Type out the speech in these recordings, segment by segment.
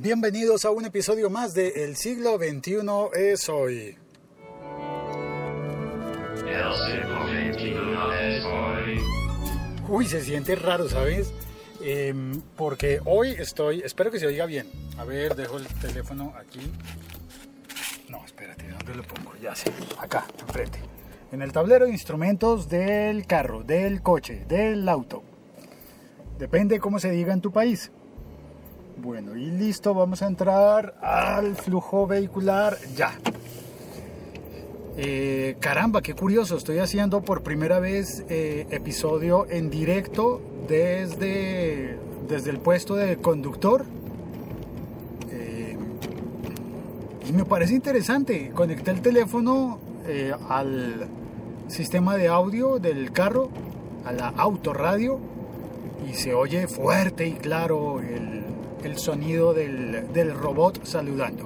Bienvenidos a un episodio más de El siglo XXI es hoy. Uy, se siente raro, ¿sabes? Em, porque hoy estoy, espero que se oiga bien. A ver, dejo el teléfono aquí. No, espérate, ¿dónde lo pongo? Ya sé, acá, enfrente. En el tablero de instrumentos del carro, del coche, del auto. Depende cómo se diga en tu país. Bueno, y listo, vamos a entrar al flujo vehicular ya. Eh, caramba, qué curioso, estoy haciendo por primera vez eh, episodio en directo desde, desde el puesto de conductor. Eh, y me parece interesante, conecté el teléfono al sistema de audio del carro, a la autorradio, y se oye fuerte y claro el, el sonido del, del, robot saludando.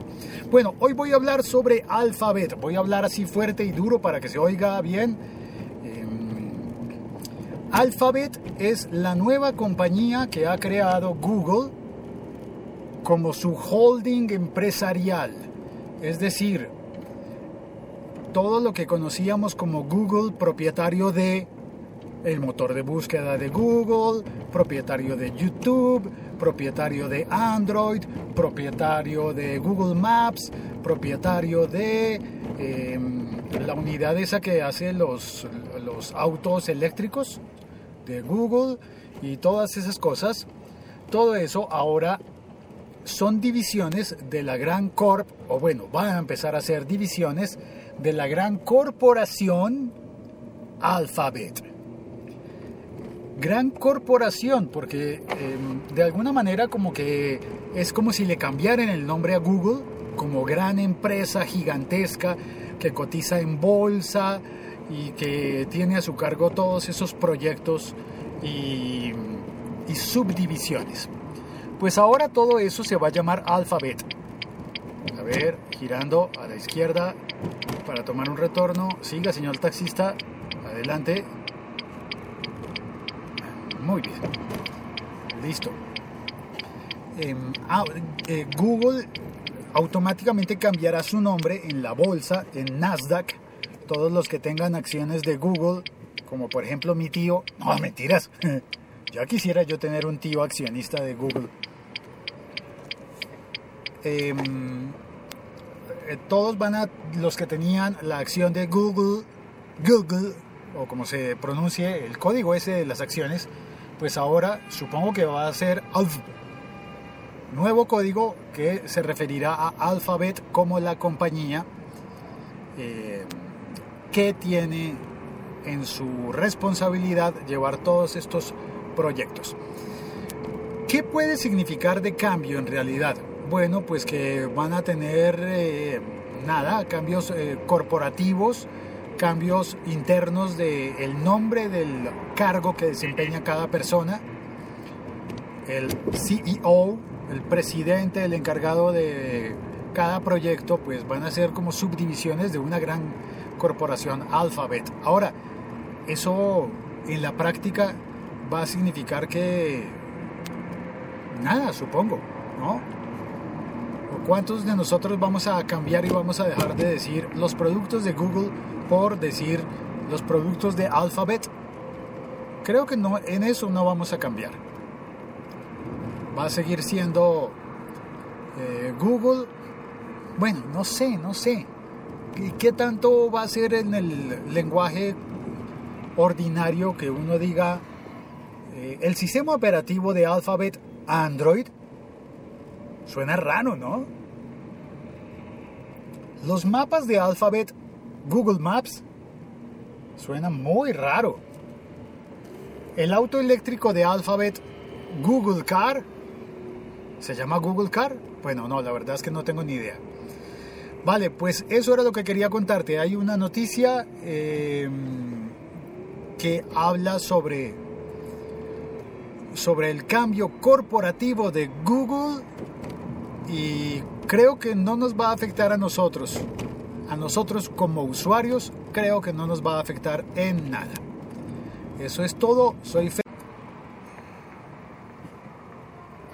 Bueno, hoy voy a hablar sobre Alphabet. Voy a hablar así fuerte y duro para que se oiga bien. Eh, Alphabet es la nueva compañía que ha creado Google como su holding empresarial. Es decir, todo lo que conocíamos como Google propietario de el motor de búsqueda de Google, propietario de YouTube, propietario de Android, propietario de Google Maps, propietario de em, la unidad esa que hace los, los autos eléctricos de Google y todas esas cosas. Todo eso ahora son divisiones de la gran corp, o bueno, van a empezar a ser divisiones de la gran corporación Alphabet gran corporación, porque em, de alguna manera como que es como si le cambiaran el nombre a Google como gran empresa gigantesca que cotiza en bolsa y que tiene a su cargo todos esos proyectos y, y subdivisiones. Pues ahora todo eso se va a llamar Alphabet. A ver, girando a la izquierda para tomar un retorno. Siga, señor taxista. Adelante. Muy bien. Listo. Em, ah, eh, Google automáticamente cambiará su nombre en la bolsa, en Nasdaq. Todos los que tengan acciones de Google, como por ejemplo mi tío, no, mentiras. ya quisiera yo tener un tío accionista de Google. Em, eh, todos van a, los que tenían la acción de Google, Google, o como se pronuncie el código ese de las acciones, pues ahora supongo que va a ser. Nuevo código que se referirá a Alphabet como la compañía eh, que tiene en su responsabilidad llevar todos estos proyectos. ¿Qué puede significar de cambio en realidad? Bueno, pues que van a tener eh, nada, cambios eh, corporativos, cambios internos del el nombre del cargo que desempeña cada persona, el CEO, el presidente, el encargado de cada proyecto, pues van a ser como subdivisiones de una gran corporación Alphabet. Ahora, eso en la práctica va a significar que nada, supongo, ¿no? ¿Cuántos de nosotros vamos a cambiar y vamos a dejar de decir los productos de Google por decir los productos de Alphabet? Creo que no, en eso no vamos a cambiar. Va a seguir siendo eh, Google. Bueno, no sé, no sé. ¿Qué tanto va a ser en el lenguaje ordinario que uno diga eh, el sistema operativo de Alphabet Android? Suena raro, ¿no? Los mapas de Alphabet Google Maps suena muy raro. El auto eléctrico de Alphabet Google Car se llama Google Car. Bueno, no, la verdad es que no tengo ni idea. Vale, pues eso era lo que quería contarte. Hay una noticia em, que habla sobre, sobre el cambio corporativo de Google y creo que no nos va a afectar a nosotros. A nosotros como usuarios creo que no nos va a afectar en nada. Eso es todo. Soy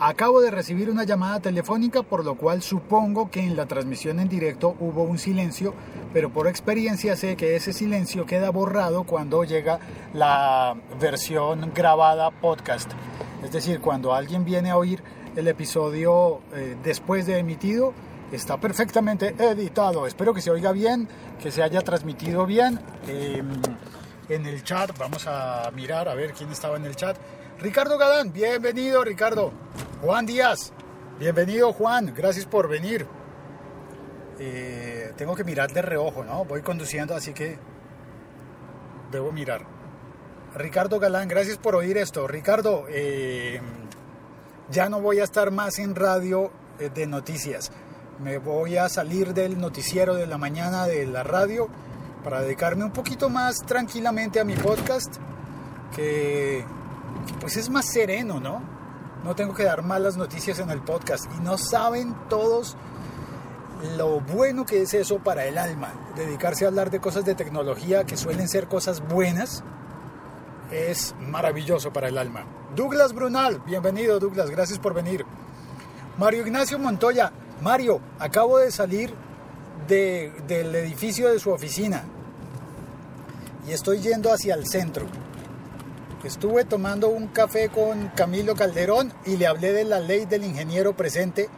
Acabo de recibir una llamada telefónica, por lo cual supongo que en la transmisión en directo hubo un silencio, pero por experiencia sé que ese silencio queda borrado cuando llega la versión grabada podcast. Es decir, cuando alguien viene a oír el episodio eh, después de emitido, está perfectamente editado. Espero que se oiga bien, que se haya transmitido bien. Em, en el chat, vamos a mirar a ver quién estaba en el chat. Ricardo Gadán, bienvenido Ricardo. Juan Díaz, bienvenido Juan, gracias por venir. Eh, tengo que mirar de reojo, ¿no? Voy conduciendo, así que debo mirar. Ricardo Galán, gracias por oír esto. Ricardo, eh, ya no voy a estar más en radio eh, de noticias. Me voy a salir del noticiero de la mañana de la radio para dedicarme un poquito más tranquilamente a mi podcast, que pues es más sereno, ¿no? No tengo que dar malas noticias en el podcast y no saben todos lo bueno que es eso para el alma. Dedicarse a hablar de cosas de tecnología que suelen ser cosas buenas es maravilloso para el alma. Douglas Brunal, bienvenido Douglas, gracias por venir. Mario Ignacio Montoya, Mario, acabo de salir del edificio de su oficina y estoy yendo hacia el centro. Estuve tomando un café con Camilo Calderón y le hablé de la ley del ingeniero presente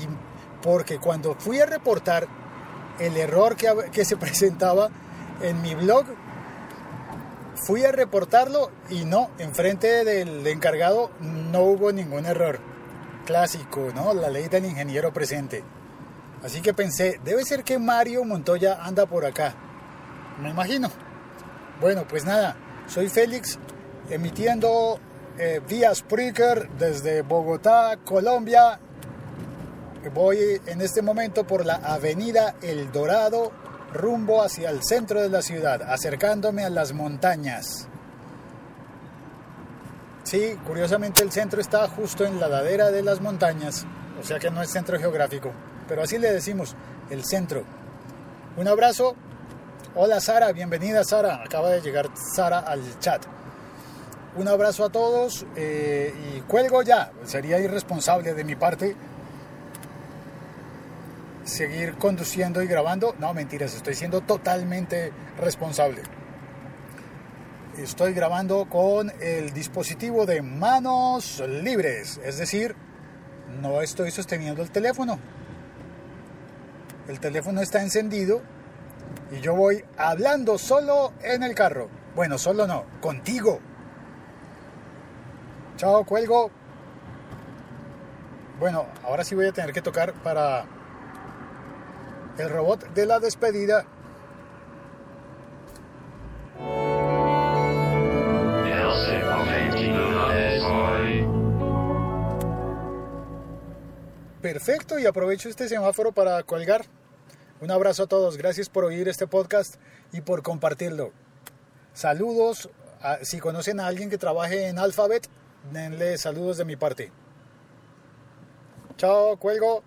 y porque cuando fui a reportar el error que, que se presentaba en mi blog, fui a reportarlo y no, enfrente del encargado no hubo ningún error. Clásico, ¿no? La ley del ingeniero presente. Así que pensé, debe ser que Mario Montoya anda por acá. Me imagino. Bueno, pues nada, soy Félix emitiendo eh, vía Spreaker desde Bogotá, Colombia. Voy en este momento por la avenida El Dorado, rumbo hacia el centro de la ciudad, acercándome a las montañas. Sí, curiosamente el centro está justo en la ladera de las montañas, o sea que no es centro geográfico, pero así le decimos, el centro. Un abrazo. Hola Sara, bienvenida Sara. Acaba de llegar Sara al chat. Un abrazo a todos eh, y cuelgo ya. Sería irresponsable de mi parte seguir conduciendo y grabando. No, mentiras, estoy siendo totalmente responsable. Estoy grabando con el dispositivo de manos libres, es decir, no estoy sosteniendo el teléfono. El teléfono está encendido y yo voy hablando solo en el carro. Bueno, solo no, contigo. Chao, cuelgo. Bueno, ahora sí voy a tener que tocar para el robot de la despedida. Perfecto, y aprovecho este semáforo para colgar. Un abrazo a todos, gracias por oír este podcast y por compartirlo. Saludos, si conocen a alguien que trabaje en Alphabet, denle saludos de mi parte. Chao, cuelgo.